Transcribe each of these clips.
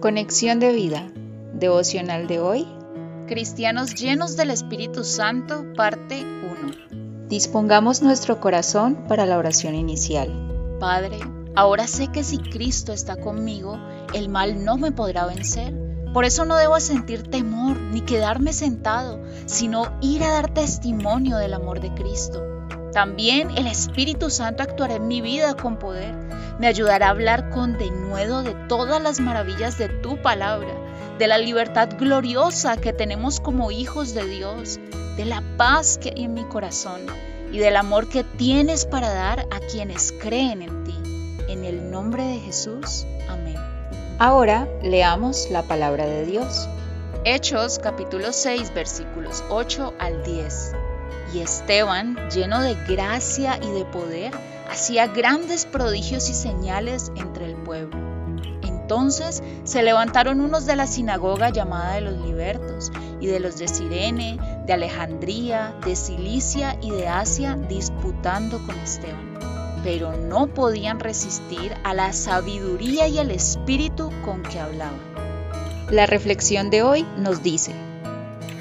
Conexión de vida. Devocional de hoy. Cristianos llenos del Espíritu Santo, parte 1. Dispongamos nuestro corazón para la oración inicial. Padre, ahora sé que si Cristo está conmigo, el mal no me podrá vencer. Por eso no debo sentir temor ni quedarme sentado, sino ir a dar testimonio del amor de Cristo. También el Espíritu Santo actuará en mi vida con poder. Me ayudará a hablar con denuedo de todas las maravillas de tu palabra, de la libertad gloriosa que tenemos como hijos de Dios, de la paz que hay en mi corazón y del amor que tienes para dar a quienes creen en ti. En el nombre de Jesús. Amén. Ahora leamos la palabra de Dios. Hechos capítulo 6 versículos 8 al 10. Y Esteban, lleno de gracia y de poder, hacía grandes prodigios y señales entre el pueblo. Entonces se levantaron unos de la sinagoga llamada de los libertos, y de los de Sirene, de Alejandría, de Cilicia y de Asia, disputando con Esteban. Pero no podían resistir a la sabiduría y el espíritu con que hablaban. La reflexión de hoy nos dice,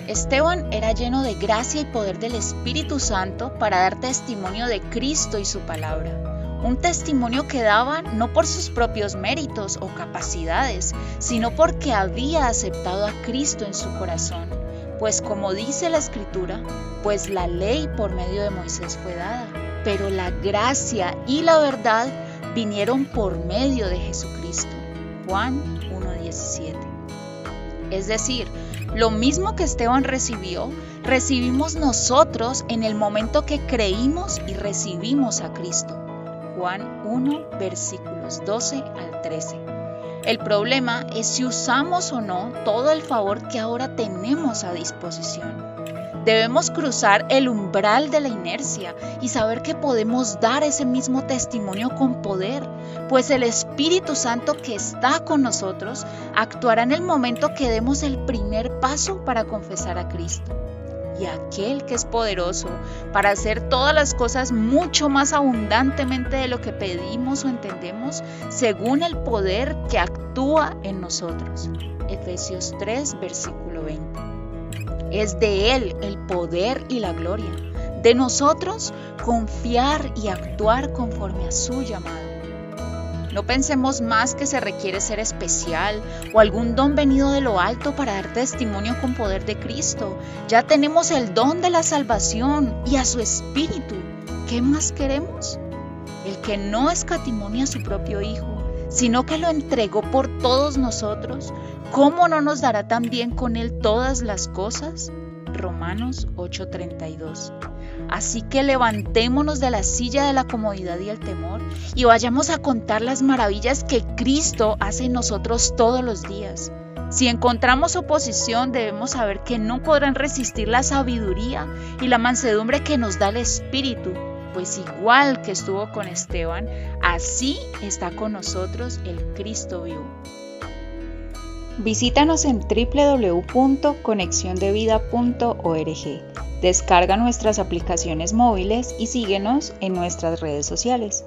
Esteban era lleno de gracia y poder del Espíritu Santo para dar testimonio de Cristo y su palabra. Un testimonio que daba no por sus propios méritos o capacidades, sino porque había aceptado a Cristo en su corazón. Pues como dice la Escritura, pues la ley por medio de Moisés fue dada, pero la gracia y la verdad vinieron por medio de Jesucristo. Juan 1.17. Es decir, lo mismo que Esteban recibió, recibimos nosotros en el momento que creímos y recibimos a Cristo. Juan 1, versículos 12 al 13. El problema es si usamos o no todo el favor que ahora tenemos a disposición. Debemos cruzar el umbral de la inercia y saber que podemos dar ese mismo testimonio con poder, pues el Espíritu Santo que está con nosotros actuará en el momento que demos el primer paso para confesar a Cristo. Y aquel que es poderoso para hacer todas las cosas mucho más abundantemente de lo que pedimos o entendemos, según el poder que actúa en nosotros. Efesios 3, versículo 20. Es de Él el poder y la gloria. De nosotros confiar y actuar conforme a su llamado. No pensemos más que se requiere ser especial o algún don venido de lo alto para dar testimonio con poder de Cristo. Ya tenemos el don de la salvación y a su espíritu. ¿Qué más queremos? El que no escatimonia a su propio Hijo, sino que lo entregó por todos nosotros, ¿cómo no nos dará también con Él todas las cosas? Romanos 8:32. Así que levantémonos de la silla de la comodidad y el temor y vayamos a contar las maravillas que Cristo hace en nosotros todos los días. Si encontramos oposición, debemos saber que no podrán resistir la sabiduría y la mansedumbre que nos da el Espíritu, pues igual que estuvo con Esteban, así está con nosotros el Cristo vivo. Visítanos en www.conexiondevida.org. Descarga nuestras aplicaciones móviles y síguenos en nuestras redes sociales.